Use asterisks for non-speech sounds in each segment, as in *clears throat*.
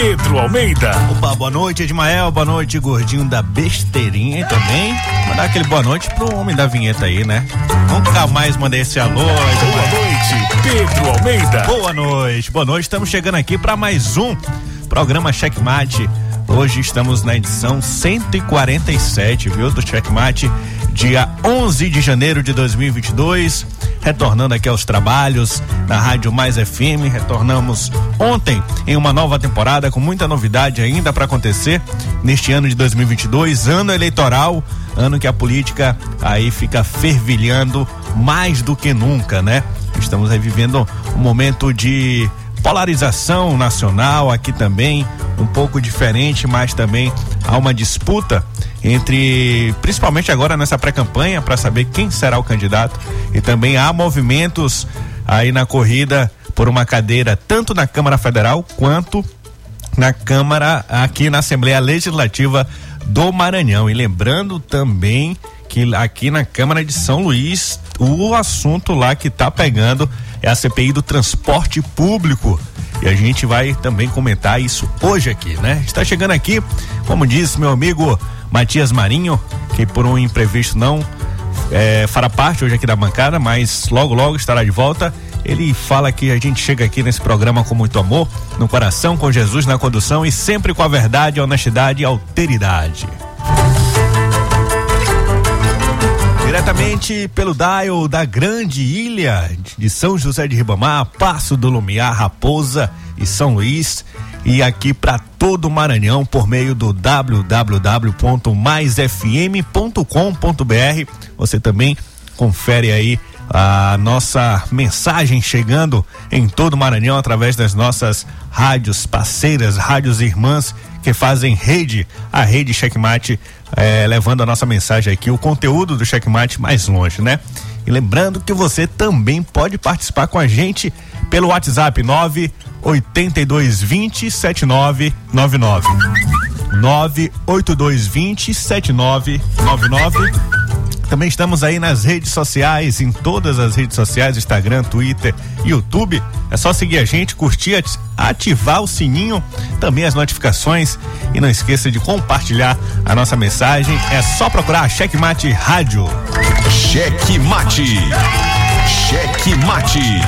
Pedro Almeida. Opa, boa noite, Edmael. Boa noite, gordinho da besteirinha também. Mandar aquele boa noite pro homem da vinheta aí, né? Nunca mais mandei esse alô. Edmael. Boa noite, Pedro Almeida. Boa noite, boa noite. Estamos chegando aqui para mais um programa Checkmate. Hoje estamos na edição 147, viu, do Checkmate, dia 11 de janeiro de 2022 retornando aqui aos trabalhos na Rádio Mais FM. Retornamos ontem em uma nova temporada com muita novidade ainda para acontecer neste ano de 2022, ano eleitoral, ano que a política aí fica fervilhando mais do que nunca, né? Estamos aí vivendo um momento de polarização nacional aqui também, um pouco diferente, mas também há uma disputa entre, principalmente agora nessa pré-campanha, para saber quem será o candidato. E também há movimentos aí na corrida por uma cadeira, tanto na Câmara Federal quanto na Câmara, aqui na Assembleia Legislativa do Maranhão. E lembrando também que aqui na Câmara de São Luís, o assunto lá que está pegando é a CPI do transporte público. E a gente vai também comentar isso hoje aqui, né? Está chegando aqui, como disse meu amigo Matias Marinho, que por um imprevisto não é, fará parte hoje aqui da bancada, mas logo, logo estará de volta. Ele fala que a gente chega aqui nesse programa com muito amor, no coração, com Jesus na condução e sempre com a verdade, a honestidade e a alteridade. Diretamente pelo dial da grande ilha de São José de Ribamar, Passo do Lumiar, Raposa e São Luís e aqui para todo o Maranhão por meio do www.maisfm.com.br. Você também confere aí a nossa mensagem chegando em todo o Maranhão através das nossas rádios parceiras, rádios irmãs que fazem rede, a rede Checkmate, eh, levando a nossa mensagem aqui, o conteúdo do Checkmate mais longe, né? E lembrando que você também pode participar com a gente pelo WhatsApp 9 8220 7999. 98220 7999. Também estamos aí nas redes sociais, em todas as redes sociais, Instagram, Twitter, YouTube. É só seguir a gente, curtir, ativar o sininho, também as notificações e não esqueça de compartilhar a nossa mensagem. É só procurar Checkmate Rádio. Checkmate. Checkmate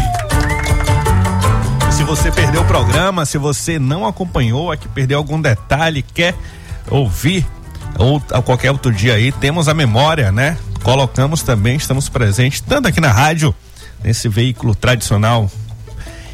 se você perdeu o programa, se você não acompanhou, aqui perdeu algum detalhe, quer ouvir ou a qualquer outro dia aí, temos a memória, né? Colocamos também, estamos presentes tanto aqui na rádio, nesse veículo tradicional,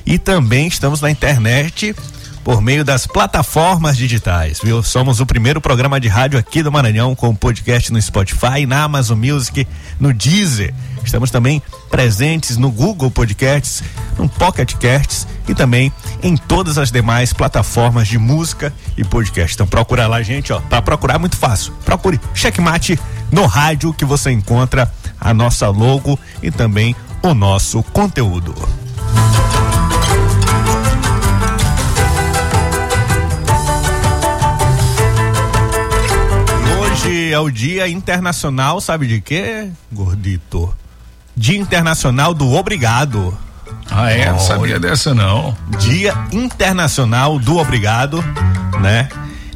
e também estamos na internet por meio das plataformas digitais, viu? Somos o primeiro programa de rádio aqui do Maranhão com podcast no Spotify, na Amazon Music, no Deezer. Estamos também presentes no Google Podcasts, no Pocket Casts e também em todas as demais plataformas de música e podcast. Então procura lá, gente, ó. Para procurar é muito fácil. Procure Checkmate no rádio que você encontra a nossa logo e também o nosso conteúdo. Hoje é o Dia Internacional, sabe de quê, gordito? Dia Internacional do Obrigado. Ah, é? Não sabia dessa não. Dia Internacional do Obrigado, né?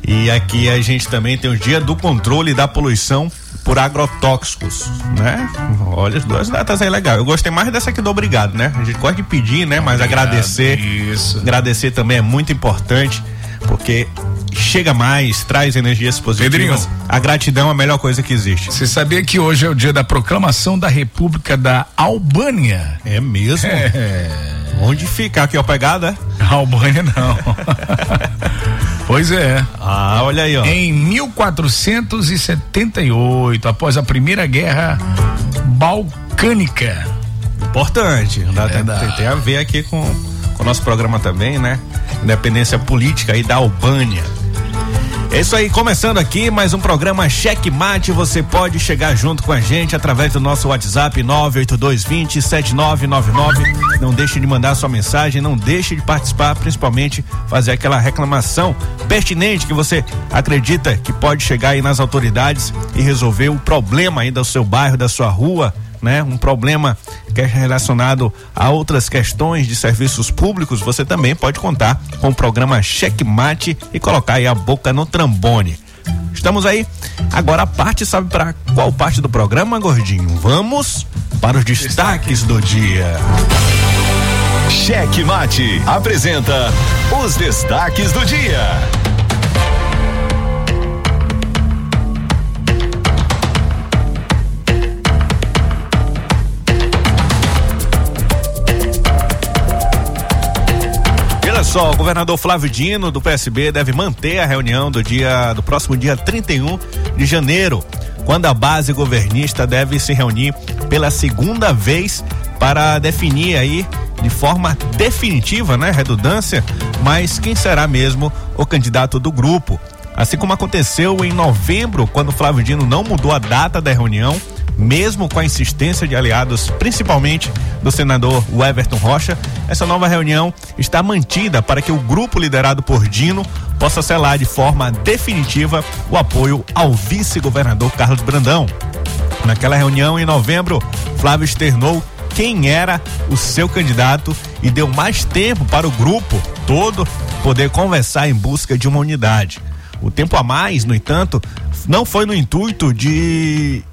E aqui a gente também tem o Dia do Controle da Poluição por Agrotóxicos, né? Olha as duas datas aí legal. Eu gostei mais dessa aqui do obrigado, né? A gente gosta de pedir, né? Mas obrigado, agradecer. Isso. Agradecer também é muito importante, porque chega mais, traz energias positivas. Pedrinho, a gratidão é a melhor coisa que existe. Você sabia que hoje é o dia da proclamação da República da Albânia? É mesmo? É. Onde fica? Aqui, ó, pegada? *laughs* Albânia não. *laughs* pois é. Ah, olha aí, ó. Em 1478, após a Primeira Guerra Balcânica Importante. Tem, tem, tem, a ver aqui com, com o nosso programa também, né? Independência política aí da Albânia. É isso aí, começando aqui mais um programa Cheque Mate. Você pode chegar junto com a gente através do nosso WhatsApp 98220 7999. Não deixe de mandar sua mensagem, não deixe de participar, principalmente fazer aquela reclamação pertinente que você acredita que pode chegar aí nas autoridades e resolver o problema aí do seu bairro, da sua rua, né? Um problema que é relacionado a outras questões de serviços públicos, você também pode contar com o programa Checkmate e colocar aí a boca no trambone. Estamos aí. Agora a parte sabe para qual parte do programa, gordinho? Vamos para os destaques do dia. Cheque Mate apresenta os destaques do dia. Só, o governador Flávio Dino do PSB deve manter a reunião do dia do próximo dia 31 de janeiro, quando a base governista deve se reunir pela segunda vez para definir aí de forma definitiva, né, redundância, mas quem será mesmo o candidato do grupo. Assim como aconteceu em novembro, quando Flávio Dino não mudou a data da reunião, mesmo com a insistência de aliados, principalmente do senador Everton Rocha, essa nova reunião está mantida para que o grupo liderado por Dino possa selar de forma definitiva o apoio ao vice-governador Carlos Brandão. Naquela reunião em novembro, Flávio externou quem era o seu candidato e deu mais tempo para o grupo todo poder conversar em busca de uma unidade. O tempo a mais, no entanto, não foi no intuito de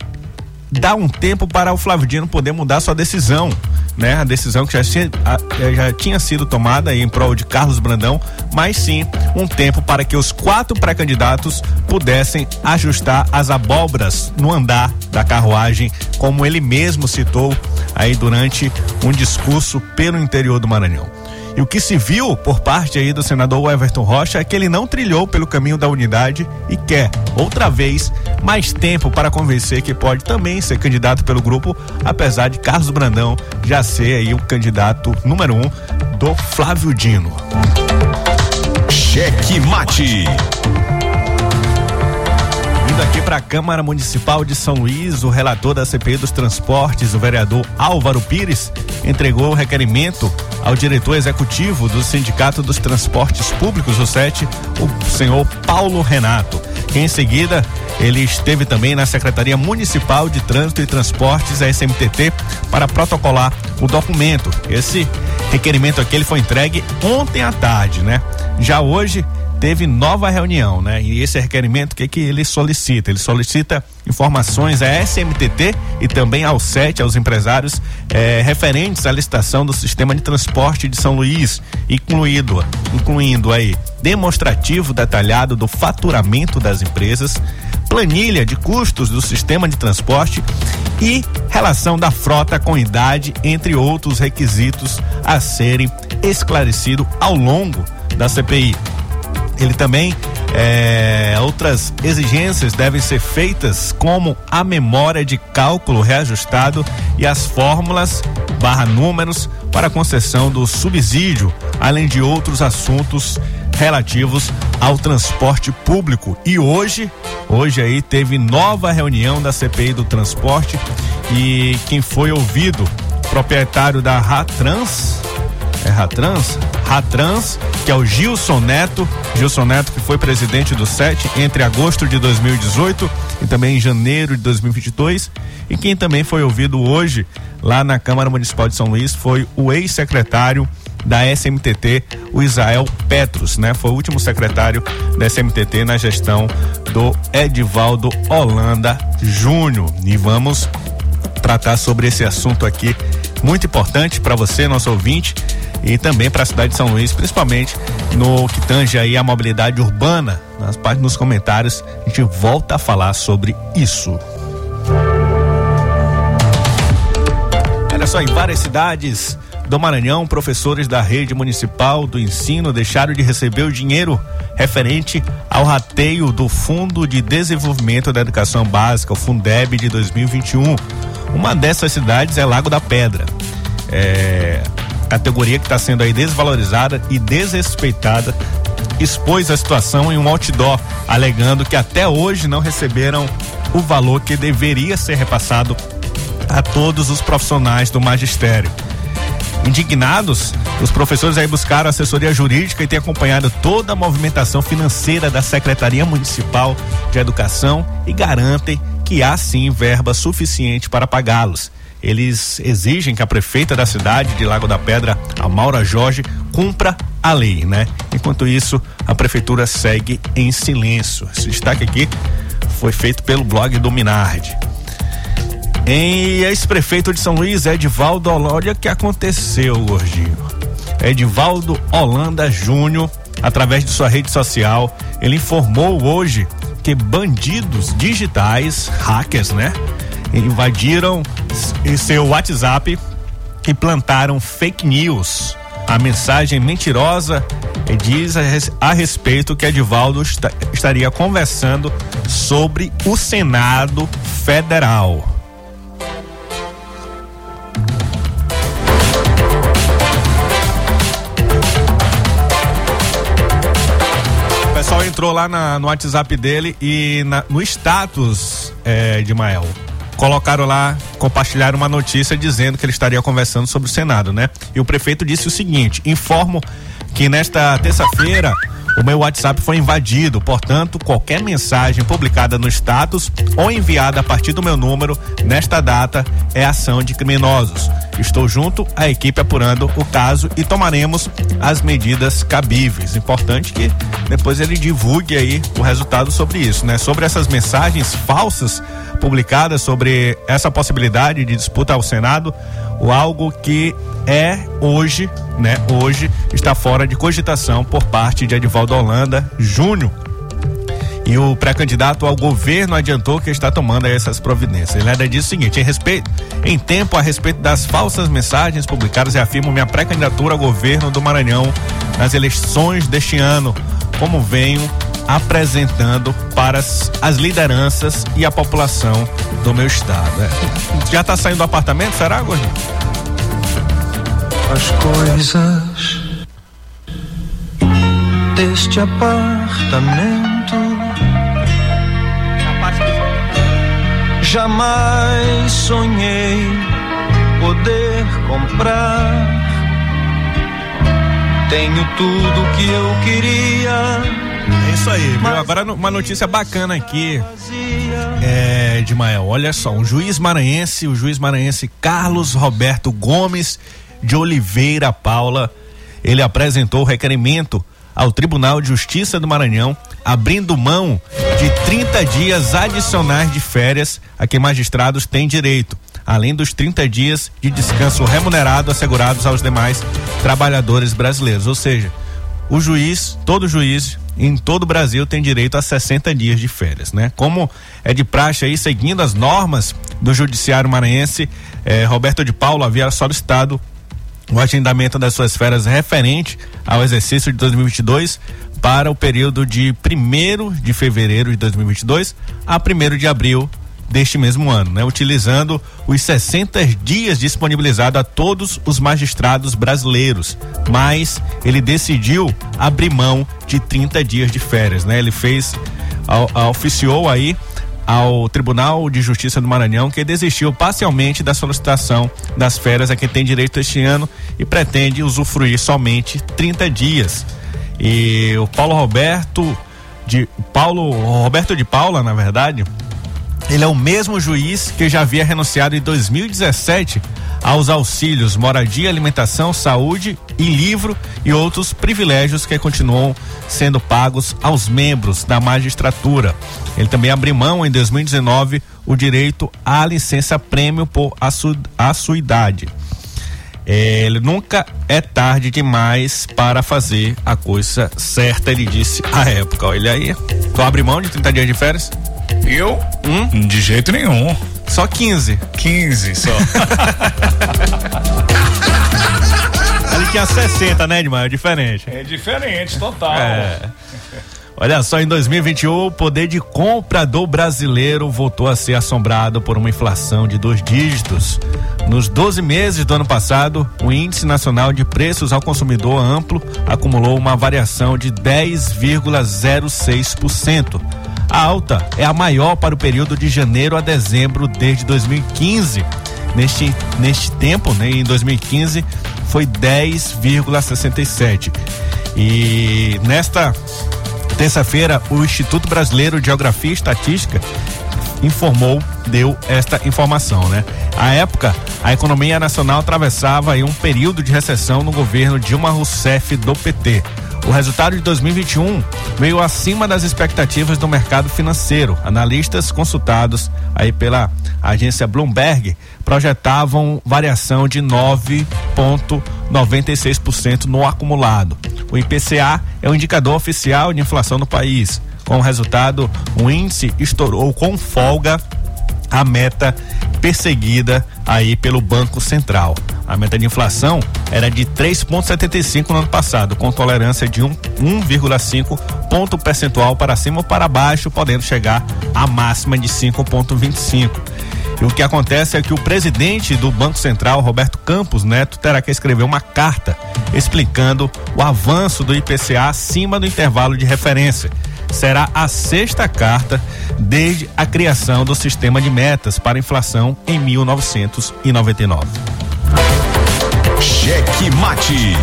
dar um tempo para o Flávio Dino poder mudar sua decisão, né? A decisão que já tinha, eh, já tinha sido tomada em prol de Carlos Brandão, mas sim um tempo para que os quatro pré-candidatos pudessem ajustar as abóboras no andar da carruagem, como ele mesmo citou aí durante um discurso pelo interior do Maranhão. E o que se viu por parte aí do senador Everton Rocha é que ele não trilhou pelo caminho da unidade e quer, outra vez, mais tempo para convencer que pode também ser candidato pelo grupo, apesar de Carlos Brandão já ser aí o candidato número um do Flávio Dino. Cheque mate aqui para a Câmara Municipal de São Luís, o relator da CPI dos Transportes, o vereador Álvaro Pires, entregou o requerimento ao diretor executivo do Sindicato dos Transportes Públicos, o SET, o senhor Paulo Renato. Em seguida ele esteve também na Secretaria Municipal de Trânsito e Transportes, a SMTT, para protocolar o documento. Esse requerimento aqui ele foi entregue ontem à tarde, né? Já hoje teve nova reunião, né? E esse requerimento, o que que ele solicita? Ele solicita informações à SMTT e também ao SET, aos empresários, eh, referentes à licitação do sistema de transporte de São Luís, incluído, incluindo aí demonstrativo detalhado do faturamento das empresas, planilha de custos do sistema de transporte e relação da frota com idade, entre outros requisitos a serem esclarecidos ao longo da CPI ele também é, outras exigências devem ser feitas como a memória de cálculo reajustado e as fórmulas barra números para concessão do subsídio, além de outros assuntos relativos ao transporte público. E hoje, hoje aí teve nova reunião da CPI do transporte e quem foi ouvido, proprietário da Ratrans, é Ratrans? Ratrans, que é o Gilson Neto. Gilson Neto, que foi presidente do SET entre agosto de 2018 e também em janeiro de 2022. E quem também foi ouvido hoje lá na Câmara Municipal de São Luís foi o ex-secretário da SMTT, o Israel Petros, né? Foi o último secretário da SMTT na gestão do Edivaldo Holanda Júnior. E vamos tratar sobre esse assunto aqui muito importante para você, nosso ouvinte e também para a cidade de São Luís, principalmente no que tange aí a mobilidade urbana. Nas partes nos comentários a gente volta a falar sobre isso. Olha só, em várias cidades do Maranhão, professores da rede municipal do ensino deixaram de receber o dinheiro referente ao rateio do Fundo de Desenvolvimento da Educação Básica, o Fundeb de 2021. Uma dessas cidades é Lago da Pedra. é, categoria que está sendo aí desvalorizada e desrespeitada, expôs a situação em um outdoor, alegando que até hoje não receberam o valor que deveria ser repassado a todos os profissionais do magistério. Indignados, os professores aí buscaram assessoria jurídica e têm acompanhado toda a movimentação financeira da Secretaria Municipal de Educação e garantem que há sim verba suficiente para pagá-los. Eles exigem que a prefeita da cidade de Lago da Pedra, a Maura Jorge, cumpra a lei, né? Enquanto isso, a prefeitura segue em silêncio. Esse destaque aqui foi feito pelo blog do Minardi. Em ex-prefeito de São Luís, Edivaldo Olória, que aconteceu, gordinho? Edivaldo Holanda Júnior, através de sua rede social, ele informou hoje que bandidos digitais, hackers, né? Invadiram seu WhatsApp e plantaram fake news. A mensagem mentirosa diz a, respeito que Edivaldo estaria conversando sobre o Senado Federal. Entrou lá na, no WhatsApp dele e na, no status é, de Mael colocaram lá, compartilharam uma notícia dizendo que ele estaria conversando sobre o Senado, né? E o prefeito disse o seguinte: informo que nesta terça-feira o meu WhatsApp foi invadido, portanto, qualquer mensagem publicada no status ou enviada a partir do meu número nesta data é ação de criminosos. Estou junto à equipe apurando o caso e tomaremos as medidas cabíveis. Importante que depois ele divulgue aí o resultado sobre isso, né? Sobre essas mensagens falsas publicadas sobre essa possibilidade de disputa ao Senado, o algo que é hoje, né? Hoje está fora de cogitação por parte de Edivaldo Holanda Júnior. E o pré-candidato ao governo adiantou que está tomando essas providências. Ele ainda diz o seguinte: em respeito, em tempo a respeito das falsas mensagens publicadas, afirmo minha pré-candidatura ao governo do Maranhão nas eleições deste ano, como venho apresentando para as, as lideranças e a população do meu estado. É. Já está saindo do apartamento, será, Gordinho? As coisas deste apartamento jamais sonhei poder comprar. Tenho tudo que eu queria é isso aí, viu? Agora uma notícia bacana aqui é, de Mael. Olha só, um juiz maranhense, o juiz maranhense Carlos Roberto Gomes de Oliveira Paula, ele apresentou o requerimento ao Tribunal de Justiça do Maranhão, abrindo mão de 30 dias adicionais de férias a que magistrados têm direito, além dos 30 dias de descanso remunerado assegurados aos demais trabalhadores brasileiros. Ou seja, o juiz, todo juiz em todo o Brasil tem direito a 60 dias de férias, né? Como é de praxe aí, seguindo as normas do Judiciário Maranhense, eh, Roberto de Paulo havia solicitado o agendamento das suas férias referente ao exercício de 2022 para o período de 1 de fevereiro de 2022 a 1 de abril deste mesmo ano, né? Utilizando os 60 dias disponibilizados a todos os magistrados brasileiros, mas ele decidiu abrir mão de 30 dias de férias, né? Ele fez a, a, oficiou aí ao Tribunal de Justiça do Maranhão que desistiu parcialmente da solicitação das férias a quem tem direito este ano e pretende usufruir somente 30 dias. E o Paulo Roberto de Paulo Roberto de Paula, na verdade, ele é o mesmo juiz que já havia renunciado em 2017 aos auxílios moradia, alimentação, saúde e livro e outros privilégios que continuam sendo pagos aos membros da magistratura. Ele também abriu mão em 2019 o direito à licença prêmio por idade. Ele nunca é tarde demais para fazer a coisa certa, ele disse à época. Olha aí, tu abre mão de 30 dias de férias? Eu? Hum? De jeito nenhum. Só 15. 15 só. *laughs* Ali tinha 60, né, Edmar? É diferente. É diferente, total. É. Olha só, em 2021, o poder de compra do brasileiro voltou a ser assombrado por uma inflação de dois dígitos. Nos 12 meses do ano passado, o Índice Nacional de Preços ao Consumidor Amplo acumulou uma variação de 10,06%. A alta é a maior para o período de janeiro a dezembro desde 2015. Neste, neste tempo, né, em 2015, foi 10,67. E nesta terça-feira, o Instituto Brasileiro de Geografia e Estatística informou, deu esta informação, né? À época, a economia nacional atravessava um período de recessão no governo Dilma Rousseff do PT. O resultado de 2021 veio acima das expectativas do mercado financeiro. Analistas consultados aí pela agência Bloomberg projetavam variação de 9,96% no acumulado. O IPCA é o indicador oficial de inflação no país. Com o resultado, o índice estourou com folga a meta perseguida aí pelo Banco Central. A meta de inflação era de 3,75 no ano passado, com tolerância de 1,5 ponto percentual para cima ou para baixo, podendo chegar à máxima de 5,25. E o que acontece é que o presidente do Banco Central, Roberto Campos Neto, terá que escrever uma carta explicando o avanço do IPCA acima do intervalo de referência será a sexta carta desde a criação do sistema de metas para inflação em 1999. Cheque Mate.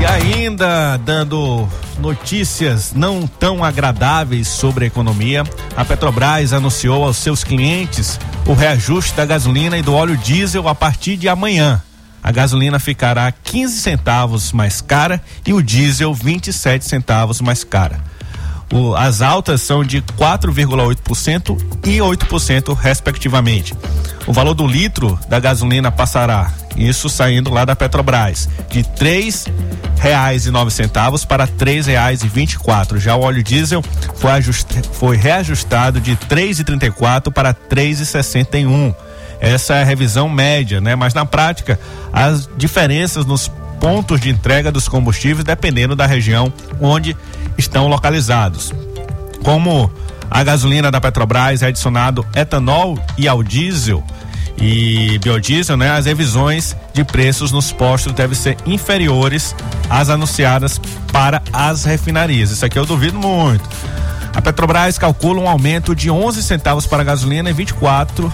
E ainda dando notícias não tão agradáveis sobre a economia, a Petrobras anunciou aos seus clientes o reajuste da gasolina e do óleo diesel a partir de amanhã. A gasolina ficará 15 centavos mais cara e o diesel 27 centavos mais cara. O, as altas são de 4,8% e 8%, respectivamente. O valor do litro da gasolina passará, isso saindo lá da Petrobras, de três reais e nove centavos para três reais e vinte e quatro. Já o óleo diesel foi, foi reajustado de três e trinta e quatro para três e sessenta e um. Essa é a revisão média, né? Mas na prática, as diferenças nos pontos de entrega dos combustíveis dependendo da região onde estão localizados. Como a gasolina da Petrobras é adicionado etanol e ao diesel e biodiesel, né, as revisões de preços nos postos devem ser inferiores às anunciadas para as refinarias. Isso aqui eu duvido muito. A Petrobras calcula um aumento de 11 centavos para a gasolina e 24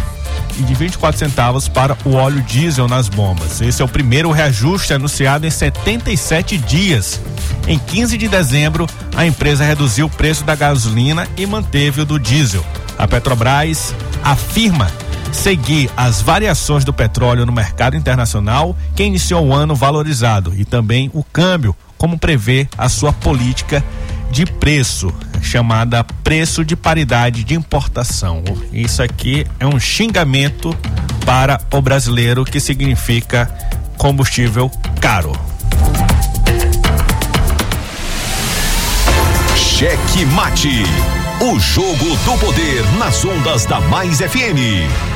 e de 24 centavos para o óleo diesel nas bombas. Esse é o primeiro reajuste anunciado em 77 dias. Em 15 de dezembro, a empresa reduziu o preço da gasolina e manteve o do diesel. A Petrobras afirma seguir as variações do petróleo no mercado internacional, que iniciou o ano valorizado, e também o câmbio, como prevê a sua política de preço, chamada preço de paridade de importação. Isso aqui é um xingamento para o brasileiro que significa combustível caro. Cheque Mate. O jogo do poder nas ondas da Mais FM.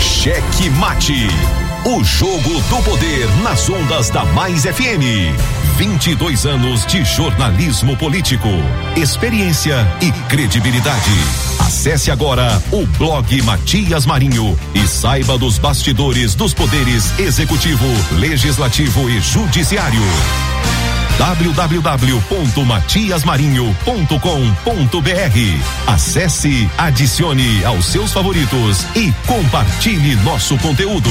Cheque Mate. O jogo do poder nas ondas da Mais FM. 22 anos de jornalismo político, experiência e credibilidade. Acesse agora o blog Matias Marinho e saiba dos bastidores dos poderes executivo, legislativo e judiciário www.matiasmarinho.com.br. Acesse, adicione aos seus favoritos e compartilhe nosso conteúdo.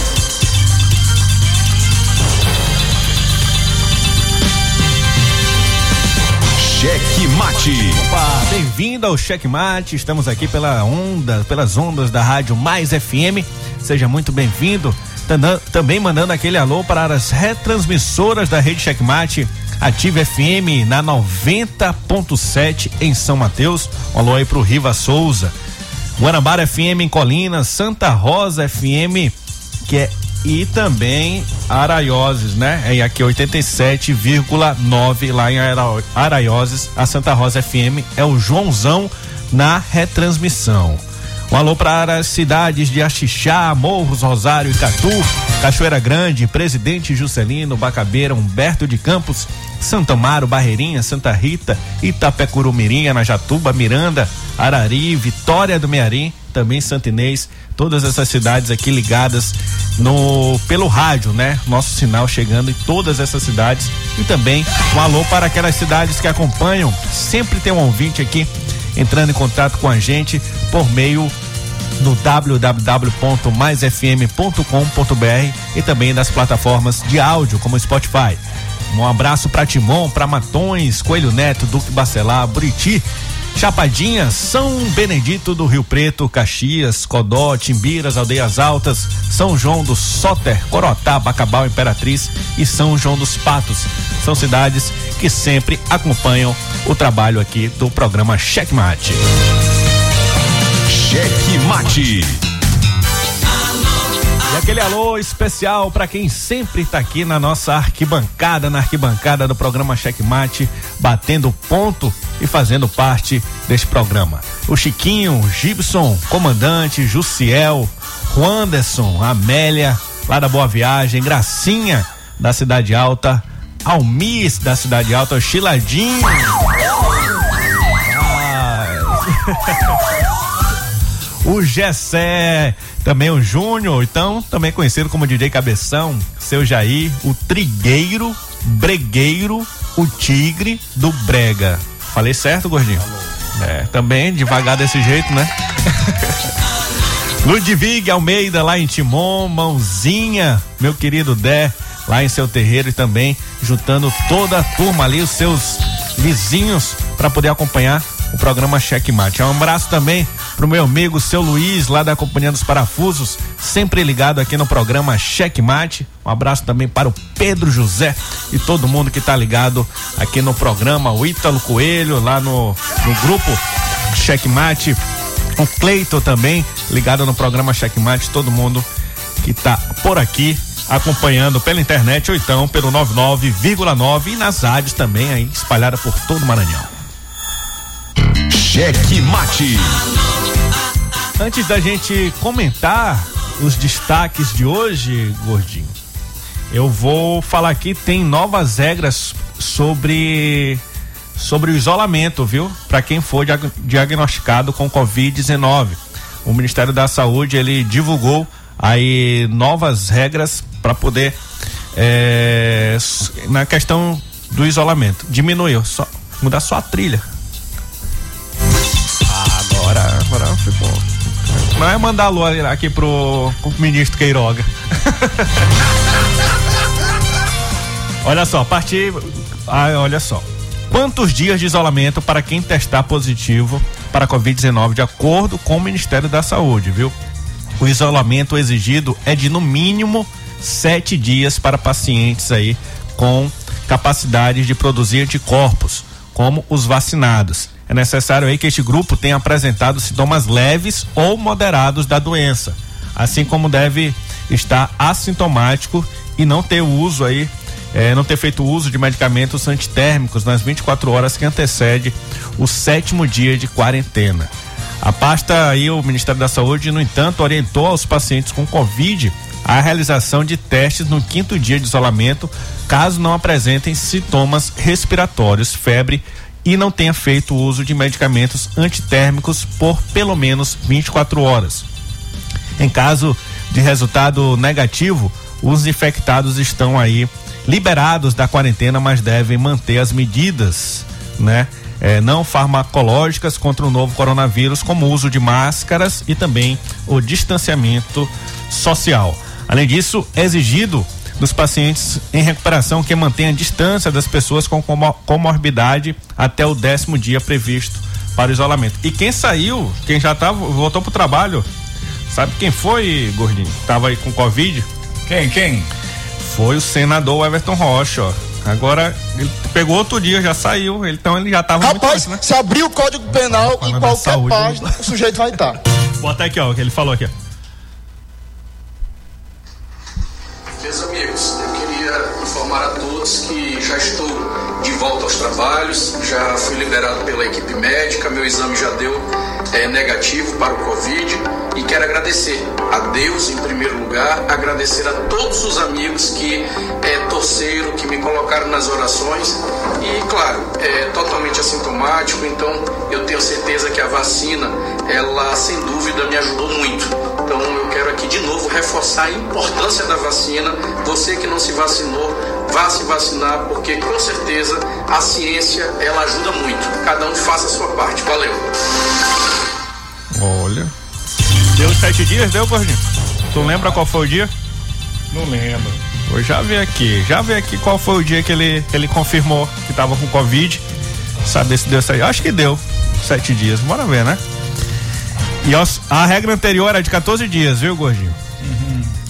Cheque Mate. Opa, bem-vindo ao Cheque Mate. Estamos aqui pela onda, pelas ondas da Rádio Mais FM. Seja muito bem-vindo. Também mandando aquele alô para as retransmissoras da Rede Checkmate, Ative FM na 90.7 em São Mateus. Um alô aí pro Riva Souza. Guanabara FM em Colinas, Santa Rosa FM, que é e também Araioses, né? É aqui 87,9 lá em Araioses, a Santa Rosa FM é o Joãozão na retransmissão. Um alô para as cidades de Axixá, Morros, Rosário e Catu, Cachoeira Grande, Presidente Juscelino, Bacabeira, Humberto de Campos, Santo Amaro, Barreirinha, Santa Rita, Itapecurumim, Anajatuba, Miranda, Arari, Vitória do Mearim, também Santinês, todas essas cidades aqui ligadas no pelo rádio, né? Nosso sinal chegando em todas essas cidades e também um alô para aquelas cidades que acompanham. Sempre tem um ouvinte aqui entrando em contato com a gente por meio no www.maisfm.com.br e também das plataformas de áudio como Spotify. Um abraço para Timon, para Matões, Coelho Neto, Duque Bacelar, Buriti, Chapadinha, São Benedito do Rio Preto, Caxias, Codó, Timbiras, Aldeias Altas, São João do Soter, Corotá, Bacabal, Imperatriz e São João dos Patos. São cidades que sempre acompanham o trabalho aqui do programa Checkmate. Cheque Mate. E aquele alô especial para quem sempre está aqui na nossa arquibancada, na arquibancada do programa Checkmate, batendo ponto e fazendo parte deste programa. O Chiquinho, Gibson, Comandante, Jussiel, Juanderson, Amélia, lá da Boa Viagem, Gracinha, da Cidade Alta, Almis, da Cidade Alta, Chiladinho. *laughs* *laughs* o Gessé, também o Júnior, então também conhecido como DJ Cabeção, seu Jair, o Trigueiro, Bregueiro, o Tigre do Brega. Falei certo, gordinho? É, também devagar desse jeito, né? *laughs* Ludwig Almeida lá em Timon, Mãozinha, meu querido Dé, lá em seu terreiro e também juntando toda a turma ali, os seus vizinhos, para poder acompanhar o programa Checkmate. Um abraço também pro meu amigo seu Luiz, lá da Companhia dos Parafusos, sempre ligado aqui no programa Checkmate. Um abraço também para o Pedro José e todo mundo que tá ligado aqui no programa, o Ítalo Coelho, lá no, no grupo Checkmate. O Cleito também, ligado no programa Checkmate, todo mundo que tá por aqui acompanhando pela internet ou então pelo 99,9 e nas rádios também aí espalhada por todo o Maranhão. Cheque Mate. Antes da gente comentar os destaques de hoje, gordinho, eu vou falar aqui tem novas regras sobre sobre o isolamento, viu? Para quem for diagnosticado com COVID-19. O Ministério da Saúde ele divulgou aí novas regras para poder é, na questão do isolamento. Diminuiu, só mudar só a trilha. Agora, agora ficou. Não é mandar alô aqui pro, pro ministro Queiroga. *laughs* olha só, a partir. Ah, olha só. Quantos dias de isolamento para quem testar positivo para Covid-19, de acordo com o Ministério da Saúde, viu? O isolamento exigido é de no mínimo sete dias para pacientes aí com capacidade de produzir anticorpos, como os vacinados. É necessário aí que este grupo tenha apresentado sintomas leves ou moderados da doença, assim como deve estar assintomático e não ter uso aí, é, não ter feito uso de medicamentos antitérmicos nas 24 horas que antecede o sétimo dia de quarentena. A pasta aí, o Ministério da Saúde, no entanto, orientou aos pacientes com Covid a realização de testes no quinto dia de isolamento, caso não apresentem sintomas respiratórios, febre e não tenha feito uso de medicamentos antitérmicos por pelo menos 24 horas. Em caso de resultado negativo, os infectados estão aí liberados da quarentena, mas devem manter as medidas, né? É, não farmacológicas contra o novo coronavírus, como o uso de máscaras e também o distanciamento social. Além disso, é exigido dos pacientes em recuperação que mantém a distância das pessoas com comorbidade até o décimo dia previsto para o isolamento. E quem saiu, quem já tava, voltou pro trabalho, sabe quem foi, gordinho? Tava aí com Covid? Quem, quem? Foi o senador Everton Rocha, ó. Agora, ele pegou outro dia, já saiu, então ele já tava Rapaz, muito né? se abrir o Código Penal em qualquer saúde, página, o sujeito vai estar. Tá. Bota aqui, ó, o que ele falou aqui, ó. Meus amigos, eu queria informar a todos que já estou de volta aos trabalhos, já fui liberado pela equipe médica, meu exame já deu é, negativo para o Covid e quero agradecer a Deus em primeiro lugar, agradecer a todos os amigos que é, torceram, que me colocaram nas orações e, claro, é totalmente assintomático, então eu tenho certeza que a vacina, ela sem dúvida me ajudou muito. Então eu quero aqui de novo reforçar a importância da vacina. Você que não se vacinou, vá se vacinar, porque com certeza a ciência ela ajuda muito. Cada um faça a sua parte. Valeu. Olha. Deu sete dias, deu, Gordinho? Tu lembra qual foi o dia? Não lembro. Eu já vi aqui, já vi aqui qual foi o dia que ele, que ele confirmou que tava com Covid. Saber se deu sete. Acho que deu sete dias. Bora ver, né? E a regra anterior era de 14 dias, viu, Gordinho?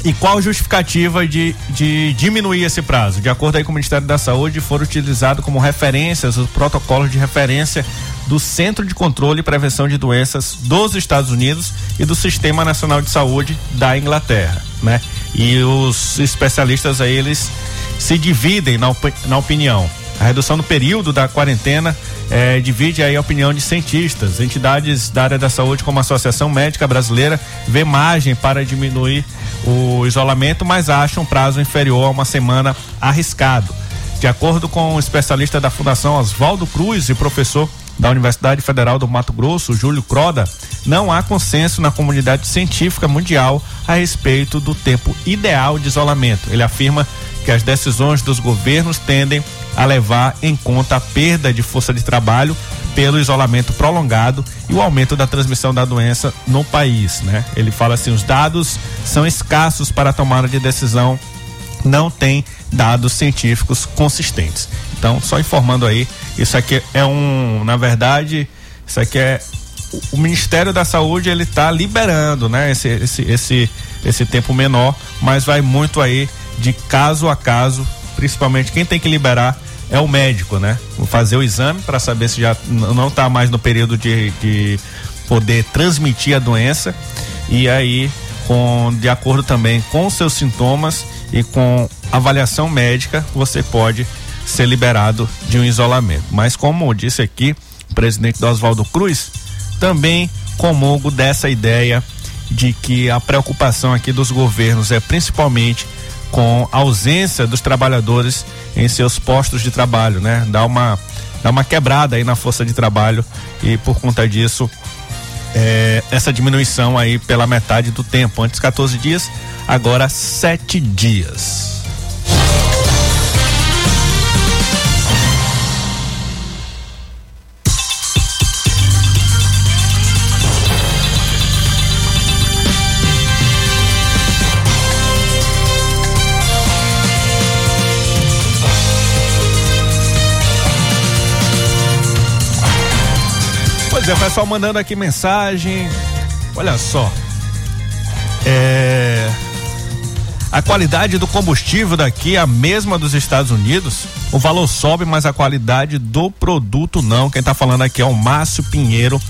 E qual justificativa de, de diminuir esse prazo? De acordo aí com o Ministério da Saúde, foram utilizados como referências os protocolos de referência do Centro de Controle e Prevenção de Doenças dos Estados Unidos e do Sistema Nacional de Saúde da Inglaterra, né? E os especialistas aí, eles se dividem na, op na opinião. A redução do período da quarentena eh, divide aí a opinião de cientistas. Entidades da área da saúde, como a Associação Médica Brasileira, vê margem para diminuir o isolamento, mas acham um prazo inferior a uma semana arriscado. De acordo com o especialista da Fundação Oswaldo Cruz e professor da Universidade Federal do Mato Grosso, Júlio Croda, não há consenso na comunidade científica mundial a respeito do tempo ideal de isolamento. Ele afirma que as decisões dos governos tendem a levar em conta a perda de força de trabalho pelo isolamento prolongado e o aumento da transmissão da doença no país, né? Ele fala assim, os dados são escassos para tomada de decisão, não tem dados científicos consistentes. Então, só informando aí, isso aqui é um, na verdade, isso aqui é o Ministério da Saúde ele está liberando, né, esse, esse, esse, esse tempo menor, mas vai muito aí de caso a caso, principalmente quem tem que liberar é o médico, né? Fazer o exame para saber se já não está mais no período de, de poder transmitir a doença e aí com de acordo também com seus sintomas e com avaliação médica você pode ser liberado de um isolamento. Mas como disse aqui o presidente do Oswaldo Cruz, também comungo dessa ideia de que a preocupação aqui dos governos é principalmente com ausência dos trabalhadores em seus postos de trabalho, né? Dá uma dá uma quebrada aí na força de trabalho e por conta disso é, essa diminuição aí pela metade do tempo, antes 14 dias, agora 7 dias. Pois é, pessoal mandando aqui mensagem. Olha só. É. A qualidade do combustível daqui é a mesma dos Estados Unidos. O valor sobe, mas a qualidade do produto não. Quem está falando aqui é o Márcio Pinheiro,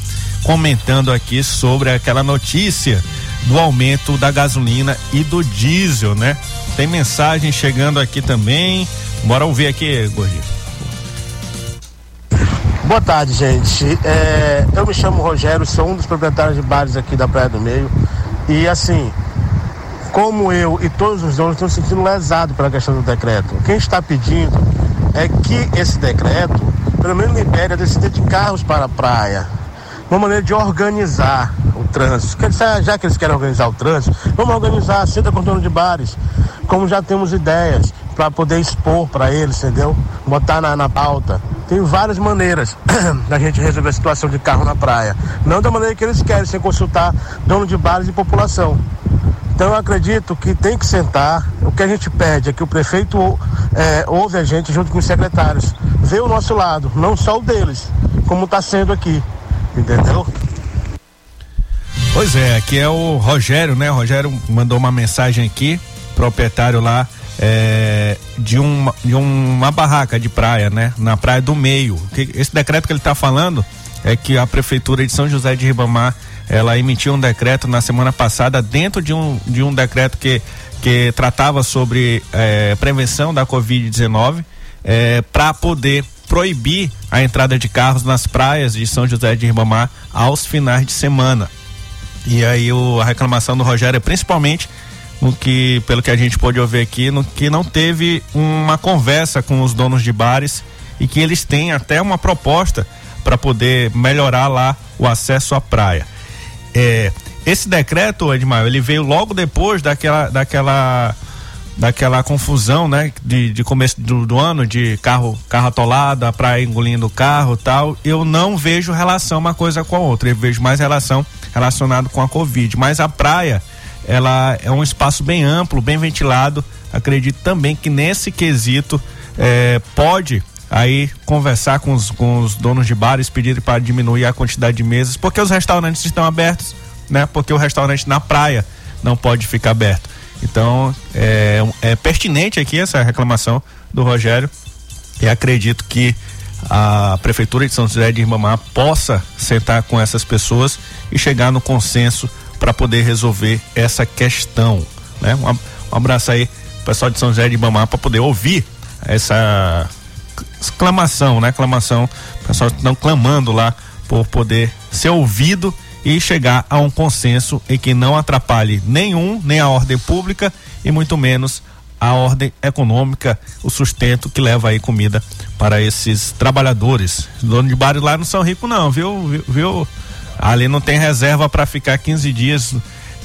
comentando aqui sobre aquela notícia do aumento da gasolina e do diesel, né? Tem mensagem chegando aqui também. Bora ouvir aqui, Gordinho. Boa tarde, gente. É, eu me chamo Rogério, sou um dos proprietários de bares aqui da Praia do Meio. E assim, como eu e todos os donos estão se sentindo lesados pela questão do decreto. Quem está pedindo é que esse decreto, pelo menos libere a descida de carros para a praia. Uma maneira de organizar trânsito. Já que eles querem organizar o trânsito, vamos organizar a cita com dono de bares. Como já temos ideias para poder expor para eles, entendeu? Botar na, na pauta tem várias maneiras *clears throat* da gente resolver a situação de carro na praia. Não da maneira que eles querem, sem consultar dono de bares e população. Então eu acredito que tem que sentar. O que a gente pede é que o prefeito é, ouve a gente junto com os secretários, vê o nosso lado, não só o deles, como está sendo aqui. Entendeu? Pois é, aqui é o Rogério, né? O Rogério mandou uma mensagem aqui, proprietário lá é, de, uma, de uma barraca de praia, né? Na Praia do Meio. Esse decreto que ele está falando é que a Prefeitura de São José de Ribamar ela emitiu um decreto na semana passada dentro de um, de um decreto que, que tratava sobre é, prevenção da Covid-19 é, para poder proibir a entrada de carros nas praias de São José de Ribamar aos finais de semana. E aí o, a reclamação do Rogério é principalmente no que, pelo que a gente pôde ouvir aqui, no que não teve uma conversa com os donos de bares e que eles têm até uma proposta para poder melhorar lá o acesso à praia. É, esse decreto, Edmar, ele veio logo depois daquela, daquela, daquela confusão, né? De, de começo do, do, ano, de carro, carro atolado, a praia engolindo o carro tal. Eu não vejo relação uma coisa com a outra. Eu vejo mais relação relacionado com a Covid. Mas a praia, ela é um espaço bem amplo, bem ventilado. Acredito também que nesse quesito é, pode aí conversar com os, com os donos de bares, pedir para diminuir a quantidade de mesas, porque os restaurantes estão abertos, né? Porque o restaurante na praia não pode ficar aberto. Então é, é pertinente aqui essa reclamação do Rogério e acredito que a prefeitura de São José de Ribamar possa sentar com essas pessoas e chegar no consenso para poder resolver essa questão, né? Um, um abraço aí pessoal de São José de Ribamar para poder ouvir essa exclamação, né? Clamação, o pessoal estão clamando lá por poder ser ouvido e chegar a um consenso em que não atrapalhe nenhum, nem a ordem pública e muito menos a ordem econômica, o sustento que leva aí comida para esses trabalhadores. Os donos de bares lá não são ricos não, viu? viu? viu? Ali não tem reserva para ficar 15 dias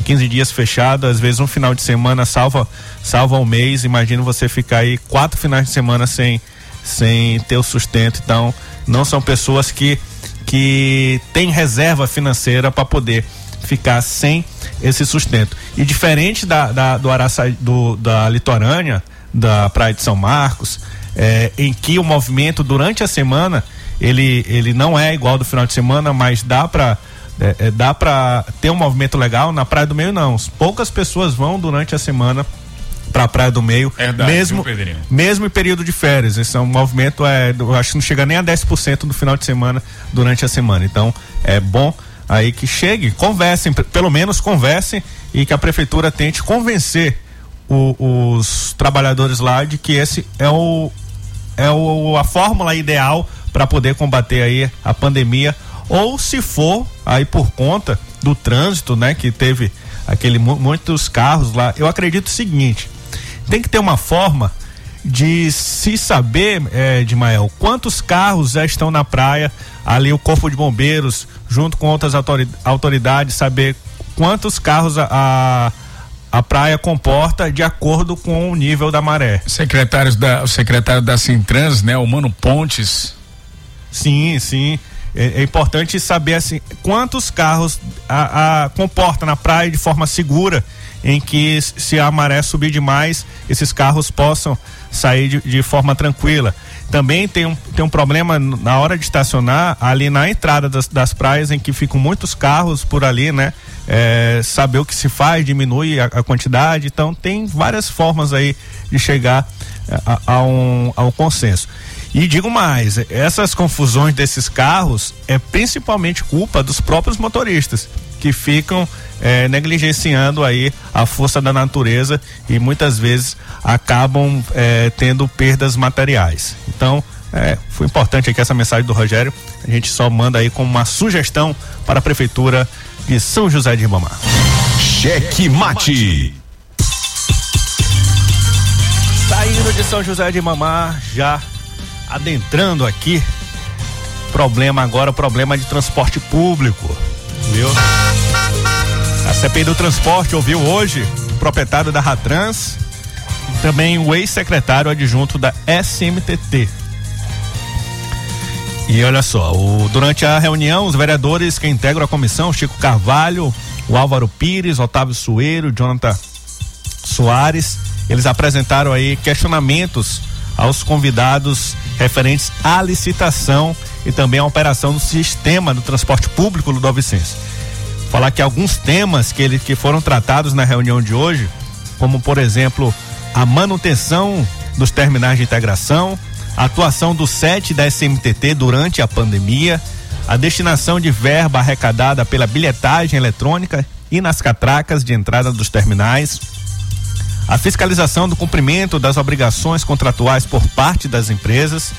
15 dias fechado, às vezes um final de semana salva salva um mês. Imagina você ficar aí quatro finais de semana sem sem ter o sustento. Então, não são pessoas que, que têm reserva financeira para poder ficar sem esse sustento. E diferente da, da do Araçá, do, da litorânea, da Praia de São Marcos, é, em que o movimento durante a semana ele, ele não é igual do final de semana, mas dá para é, é, dá para ter um movimento legal. Na Praia do Meio não, poucas pessoas vão durante a semana para a Praia do Meio, Verdade, mesmo viu, mesmo em período de férias. Esse é um movimento é, eu acho que não chega nem a 10% no final de semana durante a semana. Então, é bom aí que chegue, conversem, pelo menos conversem e que a prefeitura tente convencer o, os trabalhadores lá de que esse é o é o, a fórmula ideal para poder combater aí a pandemia ou se for aí por conta do trânsito, né, que teve aquele muitos carros lá. Eu acredito o seguinte, tem que ter uma forma de se saber, é, de Mael, quantos carros já estão na praia, ali o Corpo de Bombeiros, junto com outras autoridades, saber quantos carros a, a, a praia comporta de acordo com o nível da maré. Secretários da, o secretário da Sintrans, né, o Mano Pontes. Sim, sim. É, é importante saber assim quantos carros a, a comporta na praia de forma segura em que se a maré subir demais, esses carros possam sair de, de forma tranquila. Também tem um, tem um problema na hora de estacionar ali na entrada das, das praias em que ficam muitos carros por ali, né? É, saber o que se faz, diminui a, a, quantidade. Então tem várias formas aí de chegar a, a, um, a um consenso. E digo mais, essas confusões desses carros é principalmente culpa dos próprios motoristas que ficam é, negligenciando aí a força da natureza e muitas vezes acabam é, tendo perdas materiais. Então, é, foi importante aqui essa mensagem do Rogério. A gente só manda aí como uma sugestão para a prefeitura de São José de Ribamar. Cheque mate. Saindo de São José de Ribamar, já adentrando aqui. Problema agora, problema de transporte público viu? A CPI do transporte ouviu hoje o proprietário da Ratrans e também o ex-secretário adjunto da SMTT. E olha só, o, durante a reunião, os vereadores que integram a comissão, Chico Carvalho, o Álvaro Pires, Otávio Sueiro, Jonathan Soares, eles apresentaram aí questionamentos aos convidados referentes à licitação e também à operação do sistema do transporte público Ludovicense. Falar que alguns temas que, ele, que foram tratados na reunião de hoje, como por exemplo a manutenção dos terminais de integração, a atuação do SET da SMTT durante a pandemia, a destinação de verba arrecadada pela bilhetagem eletrônica e nas catracas de entrada dos terminais, a fiscalização do cumprimento das obrigações contratuais por parte das empresas,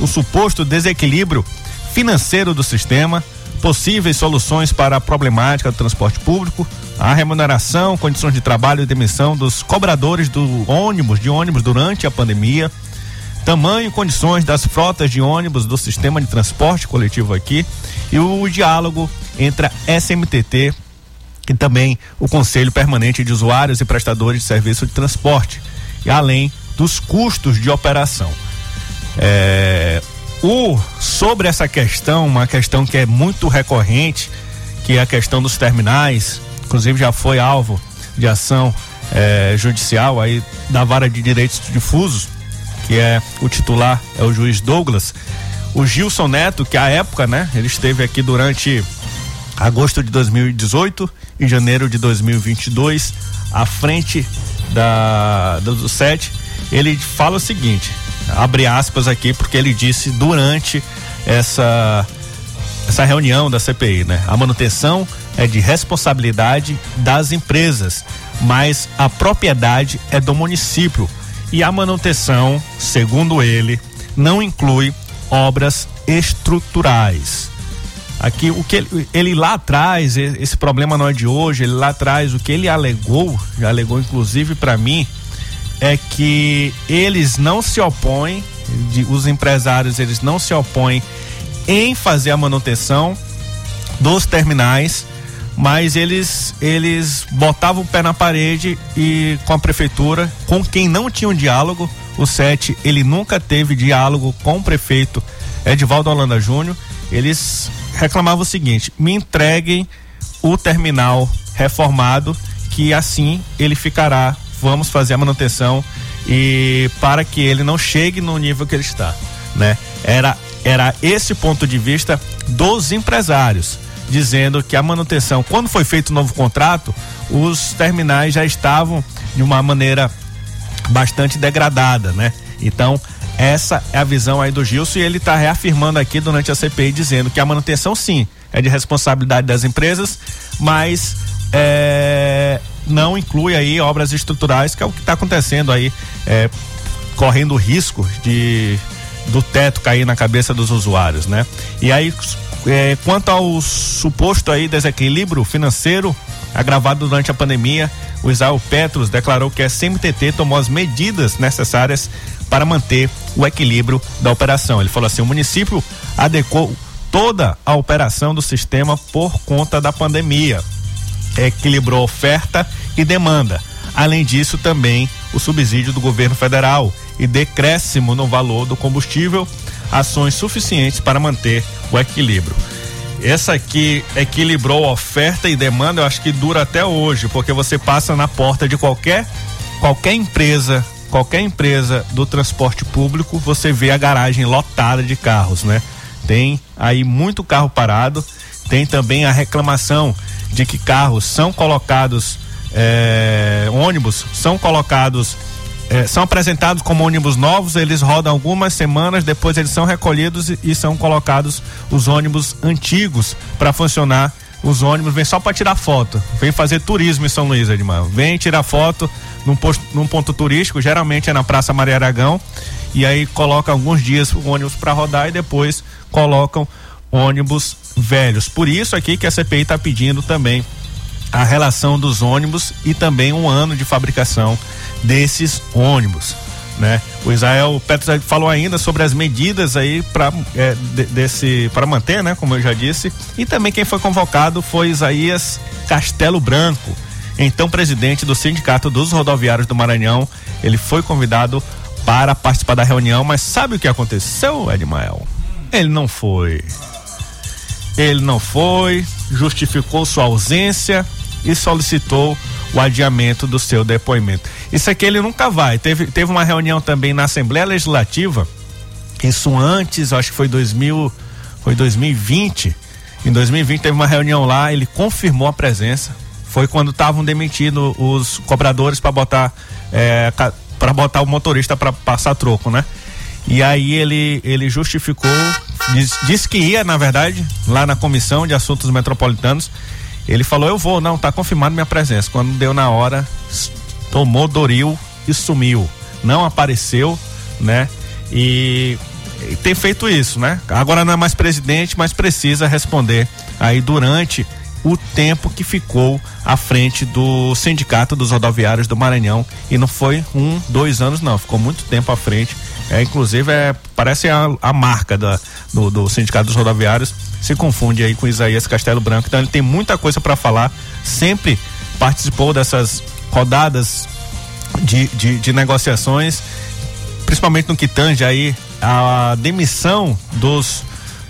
o suposto desequilíbrio financeiro do sistema, possíveis soluções para a problemática do transporte público, a remuneração, condições de trabalho e demissão dos cobradores do ônibus, de ônibus durante a pandemia, tamanho e condições das frotas de ônibus do sistema de transporte coletivo aqui e o diálogo entre a SMTT e também o Conselho Permanente de Usuários e Prestadores de Serviço de Transporte, e além dos custos de operação. É, o, sobre essa questão, uma questão que é muito recorrente, que é a questão dos terminais, inclusive já foi alvo de ação é, judicial aí da vara de direitos difusos, que é o titular, é o juiz Douglas. O Gilson Neto, que à época, né, ele esteve aqui durante agosto de 2018 e janeiro de 2022, à frente da, do SET, ele fala o seguinte: abre aspas aqui, porque ele disse durante essa, essa reunião da CPI, né? A manutenção é de responsabilidade das empresas, mas a propriedade é do município. E a manutenção, segundo ele, não inclui obras estruturais. Aqui o que ele, ele, lá atrás, esse problema não é de hoje, ele lá atrás o que ele alegou, já alegou inclusive para mim, é que eles não se opõem, de, os empresários eles não se opõem em fazer a manutenção dos terminais, mas eles eles botavam o pé na parede e com a prefeitura, com quem não tinha um diálogo, o SET, ele nunca teve diálogo com o prefeito Edivaldo Holanda Júnior, eles reclamavam o seguinte: me entreguem o terminal reformado, que assim ele ficará vamos fazer a manutenção e para que ele não chegue no nível que ele está, né? Era era esse ponto de vista dos empresários, dizendo que a manutenção, quando foi feito o novo contrato, os terminais já estavam de uma maneira bastante degradada, né? Então, essa é a visão aí do Gilson e ele está reafirmando aqui durante a CPI dizendo que a manutenção sim é de responsabilidade das empresas, mas é, não inclui aí obras estruturais, que é o que está acontecendo aí, é, correndo risco de do teto cair na cabeça dos usuários, né? E aí, é, quanto ao suposto aí desequilíbrio financeiro agravado durante a pandemia, o Israel Petros declarou que a CMTT tomou as medidas necessárias para manter o equilíbrio da operação. Ele falou assim: o município adequou toda a operação do sistema por conta da pandemia equilibrou oferta e demanda. Além disso, também o subsídio do governo federal e decréscimo no valor do combustível, ações suficientes para manter o equilíbrio. Essa aqui equilibrou oferta e demanda, eu acho que dura até hoje, porque você passa na porta de qualquer qualquer empresa, qualquer empresa do transporte público, você vê a garagem lotada de carros, né? Tem aí muito carro parado, tem também a reclamação de que carros são colocados, é, ônibus são colocados, é, são apresentados como ônibus novos, eles rodam algumas semanas, depois eles são recolhidos e, e são colocados os ônibus antigos para funcionar. Os ônibus vêm só para tirar foto, vem fazer turismo em São Luís, Edmar. Vem tirar foto num, posto, num ponto turístico, geralmente é na Praça Maria Aragão, e aí coloca alguns dias o ônibus para rodar e depois colocam ônibus velhos. Por isso aqui que a CPI está pedindo também a relação dos ônibus e também um ano de fabricação desses ônibus. Né? O Israel Petros falou ainda sobre as medidas aí para é, de, desse para manter, né? Como eu já disse, e também quem foi convocado foi Isaías Castelo Branco, então presidente do Sindicato dos Rodoviários do Maranhão. Ele foi convidado para participar da reunião, mas sabe o que aconteceu, Edmael? Ele não foi. Ele não foi, justificou sua ausência e solicitou o adiamento do seu depoimento. Isso aqui ele nunca vai. Teve, teve uma reunião também na Assembleia Legislativa, isso antes, acho que foi 2000, foi 2020. Em 2020 teve uma reunião lá, ele confirmou a presença. Foi quando estavam demitindo os cobradores para botar é, para botar o motorista para passar troco, né? E aí ele ele justificou, disse diz que ia, na verdade, lá na comissão de assuntos metropolitanos ele falou: Eu vou, não, tá confirmado minha presença. Quando deu na hora, tomou Doril e sumiu. Não apareceu, né? E, e tem feito isso, né? Agora não é mais presidente, mas precisa responder aí durante o tempo que ficou à frente do Sindicato dos Rodoviários do Maranhão. E não foi um, dois anos, não, ficou muito tempo à frente. É, inclusive, é, parece a, a marca da, do, do Sindicato dos Rodoviários se confunde aí com Isaías Castelo Branco. Então ele tem muita coisa para falar, sempre participou dessas rodadas de, de, de, negociações, principalmente no que tange aí a demissão dos,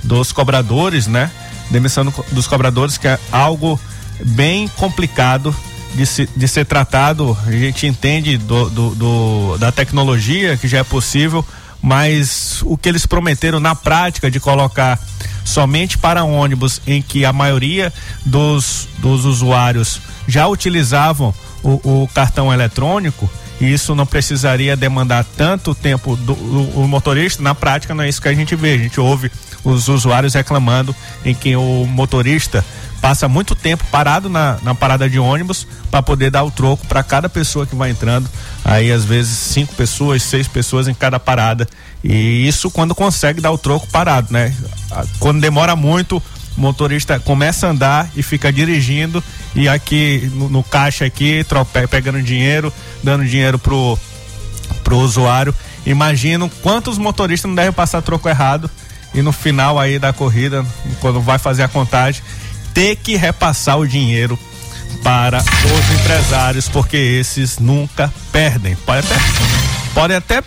dos cobradores, né? Demissão dos cobradores, que é algo bem complicado de, se, de ser tratado. A gente entende do, do, do, da tecnologia que já é possível, mas o que eles prometeram na prática de colocar somente para ônibus em que a maioria dos, dos usuários já utilizavam o, o cartão eletrônico, isso não precisaria demandar tanto tempo do o, o motorista. Na prática, não é isso que a gente vê. A gente ouve os usuários reclamando em que o motorista passa muito tempo parado na, na parada de ônibus para poder dar o troco para cada pessoa que vai entrando. Aí às vezes cinco pessoas, seis pessoas em cada parada. E isso quando consegue dar o troco parado, né? Quando demora muito, o motorista começa a andar e fica dirigindo e aqui no, no caixa aqui, trope, pegando dinheiro, dando dinheiro pro, pro usuário. Imagino quantos motoristas não devem passar troco errado e no final aí da corrida, quando vai fazer a contagem, ter que repassar o dinheiro para os empresários, porque esses nunca perdem. Pode até, pode até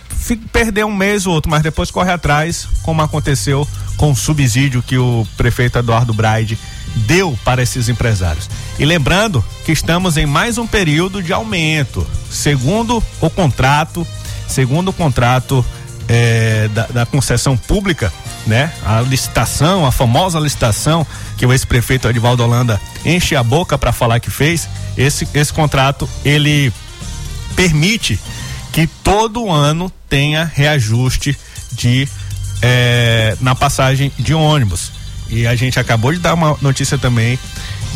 perder um mês ou outro, mas depois corre atrás, como aconteceu com o subsídio que o prefeito Eduardo Braide deu para esses empresários. E lembrando que estamos em mais um período de aumento. Segundo o contrato, segundo o contrato é, da, da, concessão pública, né? A licitação, a famosa licitação que o ex-prefeito Edivaldo Holanda enche a boca para falar que fez, esse, esse contrato ele permite que todo ano tenha reajuste de é, na passagem de ônibus. E a gente acabou de dar uma notícia também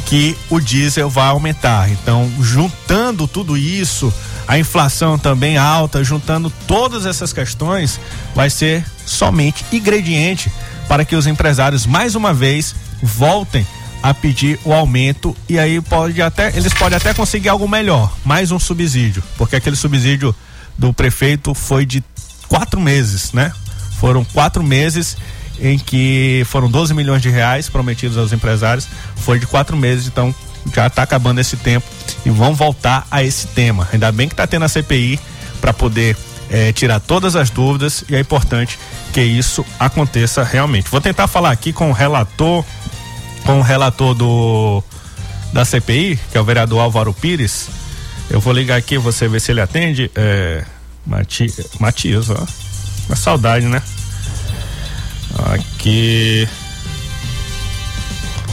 que o diesel vai aumentar. Então, juntando tudo isso, a inflação também alta, juntando todas essas questões, vai ser somente ingrediente para que os empresários mais uma vez voltem a pedir o aumento e aí pode até eles podem até conseguir algo melhor, mais um subsídio, porque aquele subsídio do prefeito foi de quatro meses, né? Foram quatro meses em que foram 12 milhões de reais prometidos aos empresários, foi de quatro meses, então já está acabando esse tempo e vão voltar a esse tema. Ainda bem que está tendo a CPI para poder é, tirar todas as dúvidas e é importante que isso aconteça realmente. Vou tentar falar aqui com o relator, com o relator do da CPI, que é o vereador Álvaro Pires. Eu vou ligar aqui, você ver se ele atende. É, Mati, Matias, ó. Uma saudade, né? Aqui.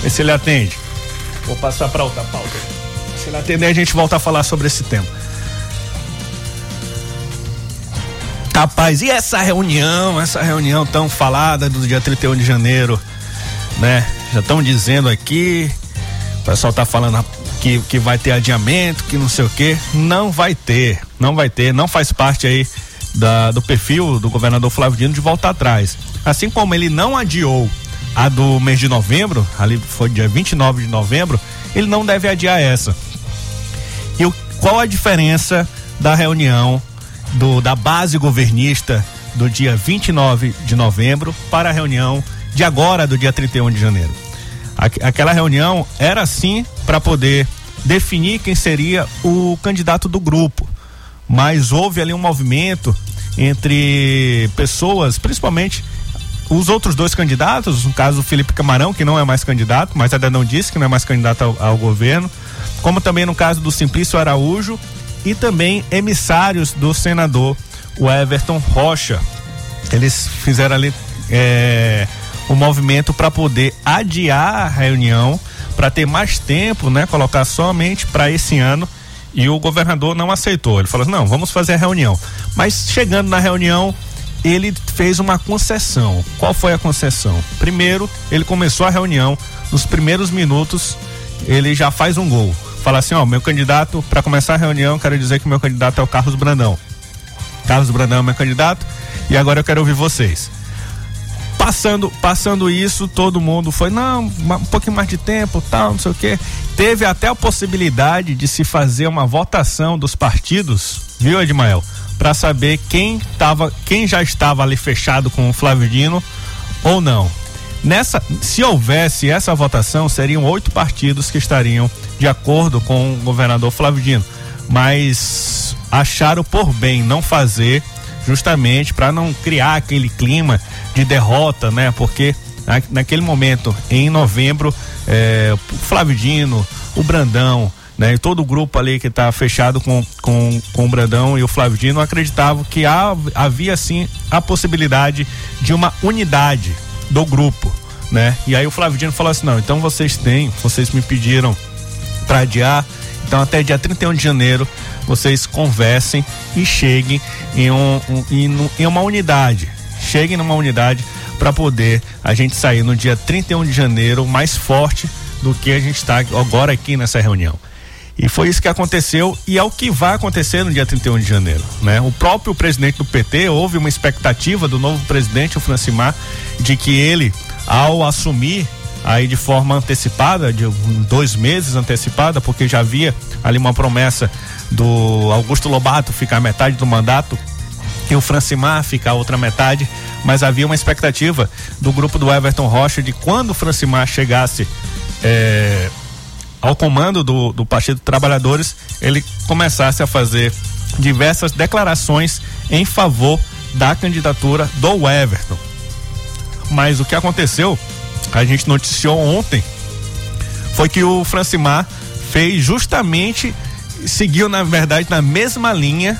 Vê se ele atende. Vou passar para outra pauta. Se ele atender, a gente volta a falar sobre esse tema. Rapaz, e essa reunião, essa reunião tão falada do dia 31 de janeiro, né? Já estão dizendo aqui, o pessoal tá falando que, que vai ter adiamento, que não sei o que. Não vai ter, não vai ter, não faz parte aí da, do perfil do governador Flávio Dino de voltar atrás. Assim como ele não adiou a do mês de novembro, ali foi dia 29 de novembro, ele não deve adiar essa. E o, qual a diferença da reunião do, da base governista do dia 29 de novembro para a reunião de agora, do dia 31 de janeiro. Aquela reunião era sim para poder definir quem seria o candidato do grupo, mas houve ali um movimento entre pessoas, principalmente os outros dois candidatos, no caso o Felipe Camarão, que não é mais candidato, mas ainda não disse que não é mais candidato ao, ao governo, como também no caso do Simplício Araújo e também emissários do senador o Everton Rocha. Eles fizeram ali é, o movimento para poder adiar a reunião, para ter mais tempo, né? Colocar somente para esse ano. E o governador não aceitou. Ele falou: não, vamos fazer a reunião. Mas chegando na reunião, ele fez uma concessão. Qual foi a concessão? Primeiro, ele começou a reunião, nos primeiros minutos, ele já faz um gol. Fala assim: ó, meu candidato, para começar a reunião, quero dizer que meu candidato é o Carlos Brandão. Carlos Brandão é meu candidato e agora eu quero ouvir vocês. Passando, passando isso, todo mundo foi, não, um pouquinho mais de tempo, tal, não sei o quê. Teve até a possibilidade de se fazer uma votação dos partidos, viu, Edmael? Para saber quem tava, quem já estava ali fechado com o Flávio Dino ou não. Nessa, se houvesse essa votação, seriam oito partidos que estariam de acordo com o governador Flávio Dino. Mas acharam por bem não fazer justamente para não criar aquele clima de derrota, né? Porque na, naquele momento, em novembro, é, o Flávio Dino, o Brandão, né? E todo o grupo ali que está fechado com, com, com o Brandão e o Flávio Dino acreditavam que há, havia sim a possibilidade de uma unidade do grupo, né? E aí o Flávio Dino falou assim: não, então vocês têm, vocês me pediram para adiar, então até dia 31 de janeiro vocês conversem e cheguem em, um, um, em, em uma unidade. Cheguem numa unidade para poder a gente sair no dia 31 de janeiro mais forte do que a gente está agora aqui nessa reunião. E foi isso que aconteceu e é o que vai acontecer no dia 31 de janeiro, né? O próprio presidente do PT houve uma expectativa do novo presidente, o Francimar, de que ele, ao assumir aí de forma antecipada, de dois meses antecipada, porque já havia ali uma promessa do Augusto Lobato ficar metade do mandato e o Francimar ficar outra metade, mas havia uma expectativa do grupo do Everton Rocha de quando o Francimar chegasse é, ao comando do, do Partido Trabalhadores, ele começasse a fazer diversas declarações em favor da candidatura do Everton. Mas o que aconteceu, a gente noticiou ontem, foi que o Francimar fez justamente seguiu, na verdade, na mesma linha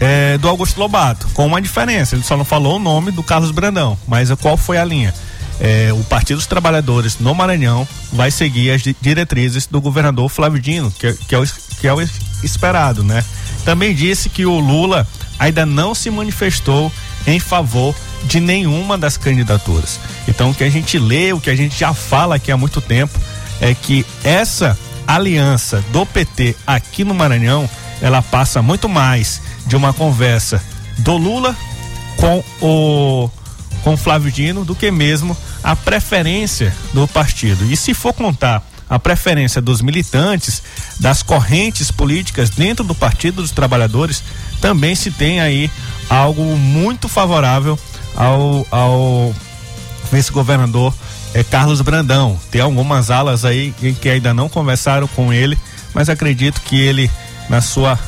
é, do Augusto Lobato, com uma diferença. Ele só não falou o nome do Carlos Brandão, mas qual foi a linha? É, o Partido dos Trabalhadores no Maranhão vai seguir as diretrizes do governador Flávio Dino, que, que, é o, que é o esperado, né? Também disse que o Lula ainda não se manifestou em favor de nenhuma das candidaturas. Então, o que a gente lê, o que a gente já fala aqui há muito tempo, é que essa aliança do PT aqui no Maranhão, ela passa muito mais de uma conversa do Lula com o com Flávio Dino do que mesmo a preferência do partido. E se for contar a preferência dos militantes, das correntes políticas dentro do Partido dos Trabalhadores, também se tem aí algo muito favorável ao, ao vice-governador é Carlos Brandão. Tem algumas alas aí em que ainda não conversaram com ele, mas acredito que ele, na sua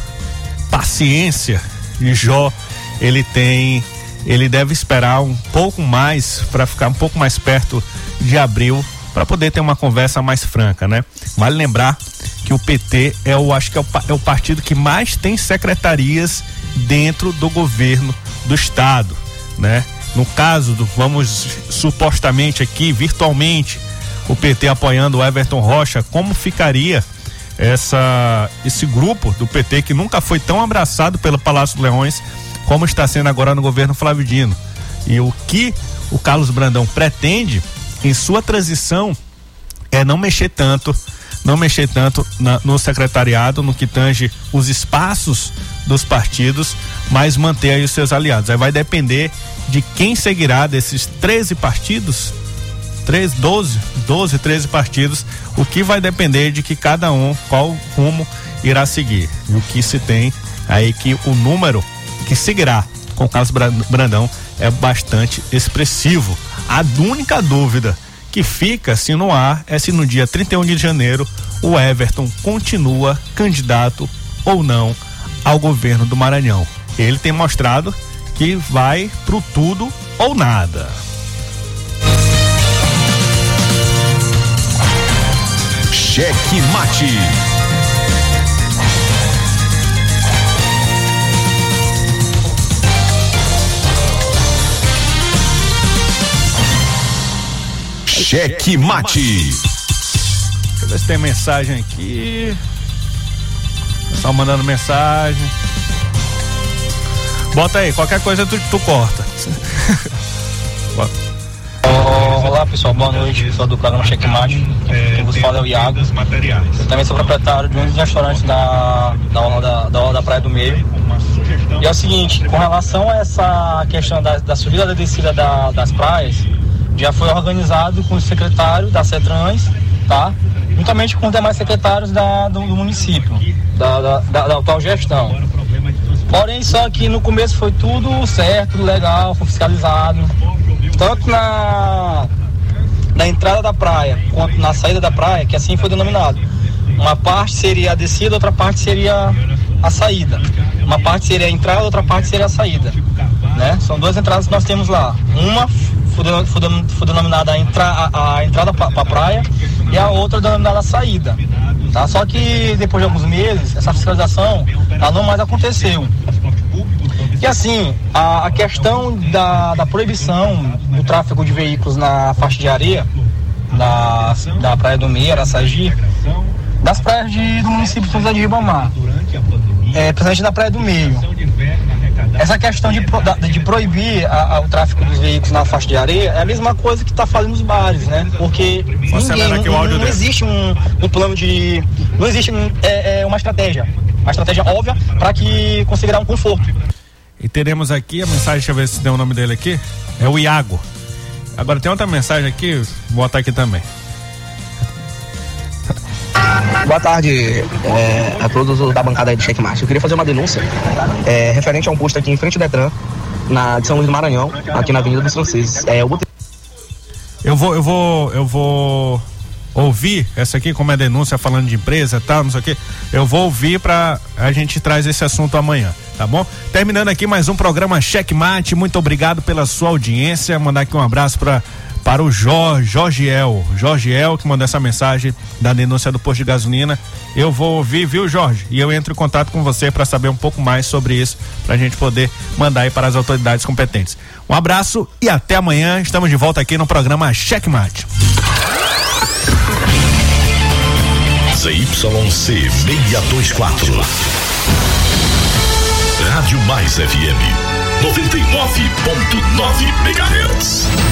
paciência de Jó, ele tem, ele deve esperar um pouco mais para ficar um pouco mais perto de abril para poder ter uma conversa mais franca, né? Vale lembrar que o PT é o acho que é o, é o partido que mais tem secretarias dentro do governo do estado, né? no caso do, vamos supostamente aqui, virtualmente, o PT apoiando o Everton Rocha, como ficaria essa esse grupo do PT que nunca foi tão abraçado pelo Palácio dos Leões como está sendo agora no governo Flávio Dino. E o que o Carlos Brandão pretende em sua transição é não mexer tanto, não mexer tanto na, no secretariado, no que tange os espaços dos partidos, mas manter aí os seus aliados. Aí vai depender de quem seguirá desses 13 partidos, 13, 12, 12, 13 partidos, o que vai depender de que cada um, qual rumo irá seguir. E o que se tem aí que o número que seguirá com Carlos Brandão é bastante expressivo. A única dúvida que fica assim no ar é se no dia 31 de janeiro o Everton continua candidato ou não ao governo do Maranhão. Ele tem mostrado que vai pro tudo ou nada. Cheque mate. Cheque Mate. Deixa eu ver se tem mensagem aqui. Pessoal mandando mensagem. Bota aí, qualquer coisa tu, tu corta. *laughs* Bota. Olá pessoal, boa noite. Sou do programa Checkmate. Quem vos fala é o Iago. Eu também sou proprietário de um dos restaurantes da, da, orla da, da, orla da Praia do Meio. E é o seguinte, com relação a essa questão da, da subida e da descida da, das praias, já foi organizado com o secretário da CETRANS, tá? Juntamente com os demais secretários da, do, do município, da, da, da, da atual gestão. Porém, só que no começo foi tudo certo, legal, foi fiscalizado. Tanto na, na entrada da praia quanto na saída da praia, que assim foi denominado. Uma parte seria a descida, outra parte seria a saída. Uma parte seria a entrada, outra parte seria a saída. Né? São duas entradas que nós temos lá. Uma foi, denominada a, entra, a, a entrada para a praia e a outra denominada a saída. Tá? Só que depois de alguns meses, essa fiscalização ela não mais aconteceu. E assim, a, a questão da, da, proibição do tráfego de veículos na faixa de areia, da, da Praia do Meia, Araçagi, das praias de, do município de São José de Ribamar, é, principalmente da Praia do Meio. Essa questão de, de proibir a, a, o tráfego dos veículos na faixa de areia é a mesma coisa que está fazendo nos bares, né? Porque ninguém, não, não existe um, um, plano de. Não existe é, é uma estratégia. Uma estratégia óbvia para que consiga dar um conforto. E teremos aqui a mensagem, deixa eu ver se tem o nome dele aqui. É o Iago. Agora tem outra mensagem aqui, vou botar aqui também. Boa tarde é, a todos da bancada aí do Checkmate. Eu queria fazer uma denúncia é, referente a um posto aqui em frente ao Detran, na de São Luís do Maranhão, aqui na Avenida dos Franceses. É, eu, botei... eu vou, eu vou, eu vou ouvir essa aqui, como é denúncia falando de empresa tal, não sei o que. Eu vou ouvir para a gente traz esse assunto amanhã, tá bom? Terminando aqui mais um programa Checkmate. Muito obrigado pela sua audiência. Mandar aqui um abraço para para o Jorge, Jorgiel, Jorgiel que mandou essa mensagem da denúncia do posto de gasolina. Eu vou ouvir, viu, Jorge? E eu entro em contato com você para saber um pouco mais sobre isso, para a gente poder mandar aí para as autoridades competentes. Um abraço e até amanhã. Estamos de volta aqui no programa Checkmate. ZYC 624. Rádio Mais FM 99.9 MHz